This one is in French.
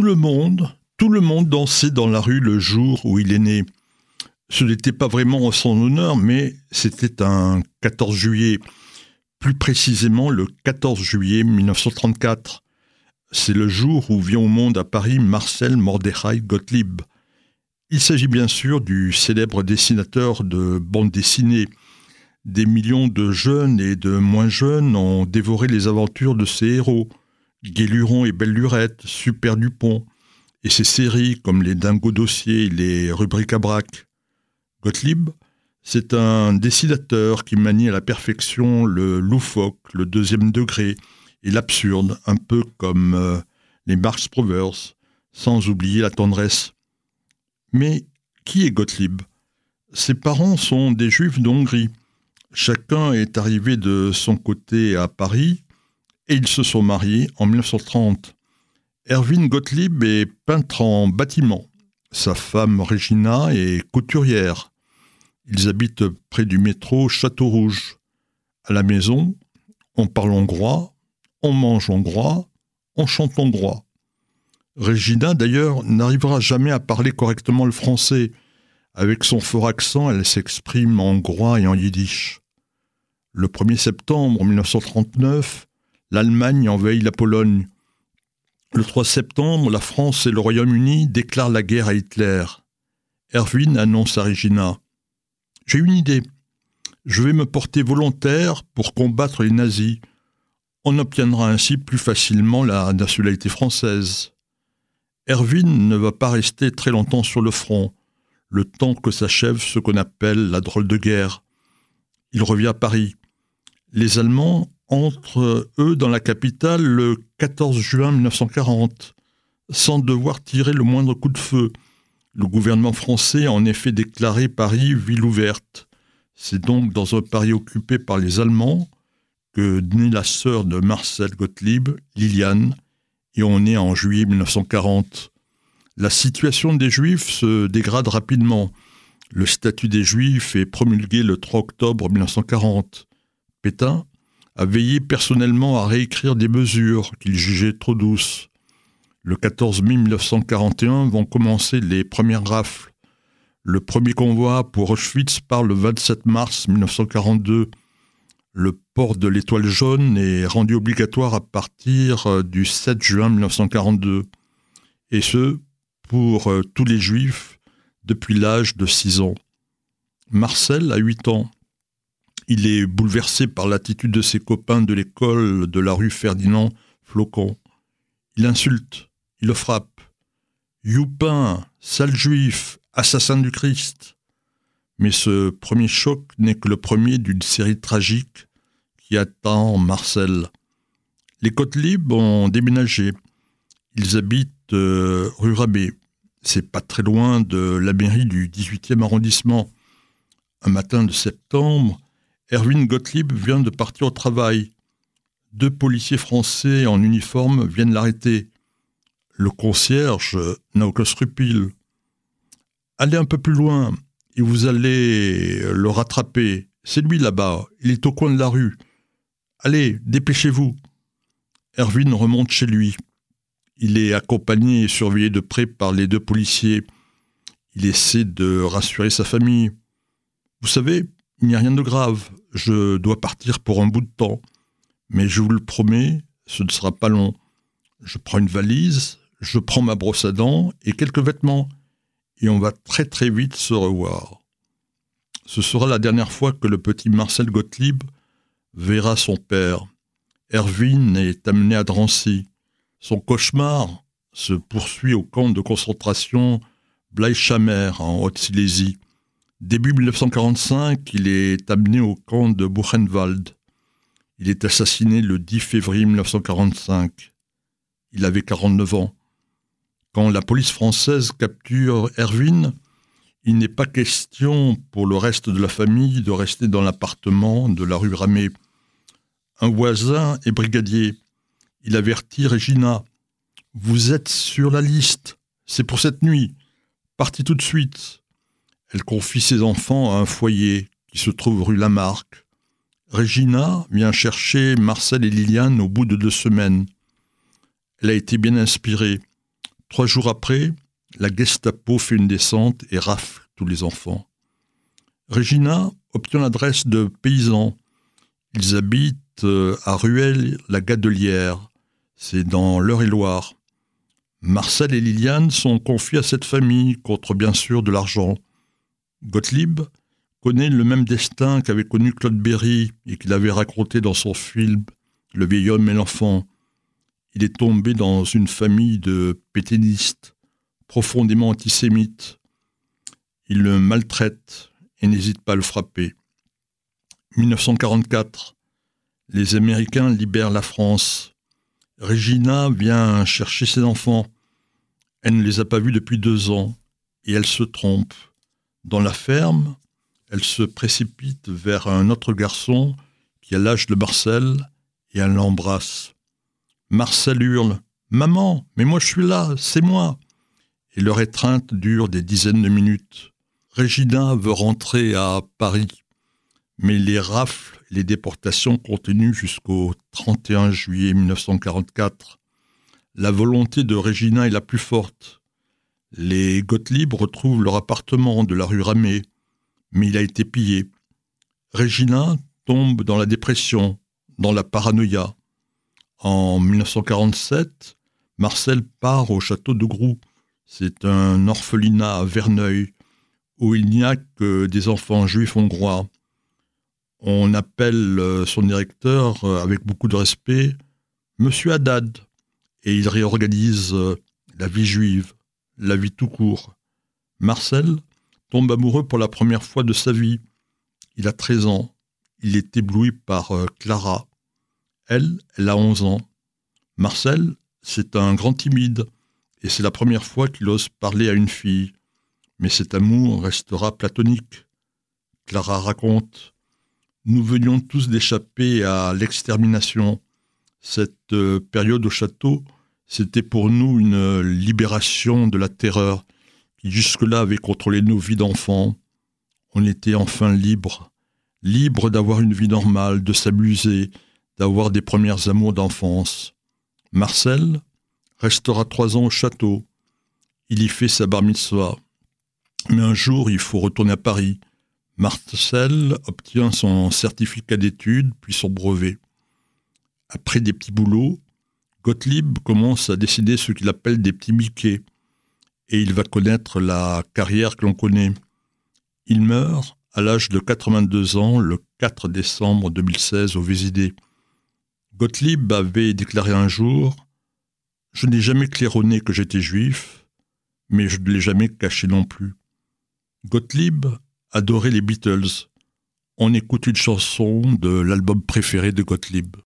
Tout le monde, tout le monde dansait dans la rue le jour où il est né. Ce n'était pas vraiment en son honneur, mais c'était un 14 juillet, plus précisément le 14 juillet 1934. C'est le jour où vient au monde à Paris Marcel Mordechai Gottlieb. Il s'agit bien sûr du célèbre dessinateur de bande dessinée. Des millions de jeunes et de moins jeunes ont dévoré les aventures de ses héros. Guéluron et Belle Lurette, Super Dupont, et ses séries comme les Dingo Dossiers, les Rubriques à braque. Gottlieb, c'est un dessinateur qui manie à la perfection le loufoque, le deuxième degré et l'absurde, un peu comme euh, les Marx Brothers, sans oublier la tendresse. Mais qui est Gottlieb? Ses parents sont des juifs d'Hongrie. Chacun est arrivé de son côté à Paris et ils se sont mariés en 1930. Erwin Gottlieb est peintre en bâtiment. Sa femme Regina est couturière. Ils habitent près du métro Château-Rouge. À la maison, on parle hongrois, on mange hongrois, on chante hongrois. Regina, d'ailleurs, n'arrivera jamais à parler correctement le français. Avec son fort accent, elle s'exprime en hongrois et en yiddish. Le 1er septembre 1939, l'Allemagne envahit la Pologne. Le 3 septembre, la France et le Royaume-Uni déclarent la guerre à Hitler. Erwin annonce à Regina J'ai une idée. Je vais me porter volontaire pour combattre les nazis. On obtiendra ainsi plus facilement la nationalité française. Erwin ne va pas rester très longtemps sur le front, le temps que s'achève ce qu'on appelle la drôle de guerre. Il revient à Paris. Les Allemands entre eux dans la capitale le 14 juin 1940, sans devoir tirer le moindre coup de feu. Le gouvernement français a en effet déclaré Paris ville ouverte. C'est donc dans un Paris occupé par les Allemands que naît la sœur de Marcel Gottlieb, Liliane, et on est en juillet 1940. La situation des Juifs se dégrade rapidement. Le statut des Juifs est promulgué le 3 octobre 1940. Pétain, a veillé personnellement à réécrire des mesures qu'il jugeait trop douces. Le 14 mai 1941 vont commencer les premières rafles. Le premier convoi pour Auschwitz part le 27 mars 1942. Le port de l'étoile jaune est rendu obligatoire à partir euh, du 7 juin 1942. Et ce, pour euh, tous les juifs depuis l'âge de 6 ans. Marcel a 8 ans. Il est bouleversé par l'attitude de ses copains de l'école de la rue Ferdinand Flocon. Il insulte, il le frappe. Youpin, sale juif, assassin du Christ. Mais ce premier choc n'est que le premier d'une série tragique qui attend Marcel. Les côtes libres ont déménagé. Ils habitent euh, rue Rabé. C'est pas très loin de la mairie du 18e arrondissement. Un matin de septembre, Erwin Gottlieb vient de partir au travail. Deux policiers français en uniforme viennent l'arrêter. Le concierge n'a aucun scrupule. Allez un peu plus loin et vous allez le rattraper. C'est lui là-bas, il est au coin de la rue. Allez, dépêchez-vous. Erwin remonte chez lui. Il est accompagné et surveillé de près par les deux policiers. Il essaie de rassurer sa famille. Vous savez, il n'y a rien de grave. Je dois partir pour un bout de temps. Mais je vous le promets, ce ne sera pas long. Je prends une valise, je prends ma brosse à dents et quelques vêtements. Et on va très très vite se revoir. Ce sera la dernière fois que le petit Marcel Gottlieb verra son père. Erwin est amené à Drancy. Son cauchemar se poursuit au camp de concentration Bleichamer en Haute-Silésie. Début 1945, il est amené au camp de Buchenwald. Il est assassiné le 10 février 1945. Il avait 49 ans. Quand la police française capture Erwin, il n'est pas question pour le reste de la famille de rester dans l'appartement de la rue Ramée. Un voisin est brigadier. Il avertit Regina. Vous êtes sur la liste. C'est pour cette nuit. Partez tout de suite. Elle confie ses enfants à un foyer qui se trouve rue Lamarck. Regina vient chercher Marcel et Liliane au bout de deux semaines. Elle a été bien inspirée. Trois jours après, la Gestapo fait une descente et rafle tous les enfants. Regina obtient l'adresse de paysans. Ils habitent euh, à Ruelle-la-Gadelière. C'est dans l'Eure-et-Loire. Marcel et Liliane sont confiés à cette famille contre bien sûr de l'argent. Gottlieb connaît le même destin qu'avait connu Claude Berry et qu'il avait raconté dans son film Le vieil homme et l'enfant. Il est tombé dans une famille de péténistes profondément antisémites. Il le maltraite et n'hésite pas à le frapper. 1944. Les Américains libèrent la France. Regina vient chercher ses enfants. Elle ne les a pas vus depuis deux ans et elle se trompe. Dans la ferme, elle se précipite vers un autre garçon qui a l'âge de Marcel et elle l'embrasse. Marcel hurle Maman, mais moi je suis là, c'est moi Et leur étreinte dure des dizaines de minutes. Regina veut rentrer à Paris, mais les rafles les déportations continuent jusqu'au 31 juillet 1944. La volonté de Regina est la plus forte. Les Gottlieb retrouvent leur appartement de la rue Ramée, mais il a été pillé. Regina tombe dans la dépression, dans la paranoïa. En 1947, Marcel part au château de Groux. C'est un orphelinat à Verneuil, où il n'y a que des enfants juifs hongrois on appelle euh, son directeur euh, avec beaucoup de respect Monsieur Haddad, et il réorganise euh, la vie juive, la vie tout court. Marcel tombe amoureux pour la première fois de sa vie. Il a 13 ans. Il est ébloui par Clara. Elle, elle a 11 ans. Marcel, c'est un grand timide, et c'est la première fois qu'il ose parler à une fille. Mais cet amour restera platonique. Clara raconte nous venions tous d'échapper à l'extermination. Cette euh, période au château, c'était pour nous une libération de la terreur qui jusque-là avait contrôlé nos vies d'enfants. On était enfin libres, libres d'avoir une vie normale, de s'amuser, d'avoir des premières amours d'enfance. Marcel restera trois ans au château. Il y fait sa bar mitzvah. Mais un jour, il faut retourner à Paris. Marcel obtient son certificat d'études, puis son brevet. Après des petits boulots, Gottlieb commence à décider ce qu'il appelle des petits Mickey, et il va connaître la carrière que l'on connaît. Il meurt à l'âge de 82 ans le 4 décembre 2016 au Vésidé. Gottlieb avait déclaré un jour Je n'ai jamais claironné que j'étais juif, mais je ne l'ai jamais caché non plus. Gottlieb adorait les Beatles. On écoute une chanson de l'album préféré de Gottlieb.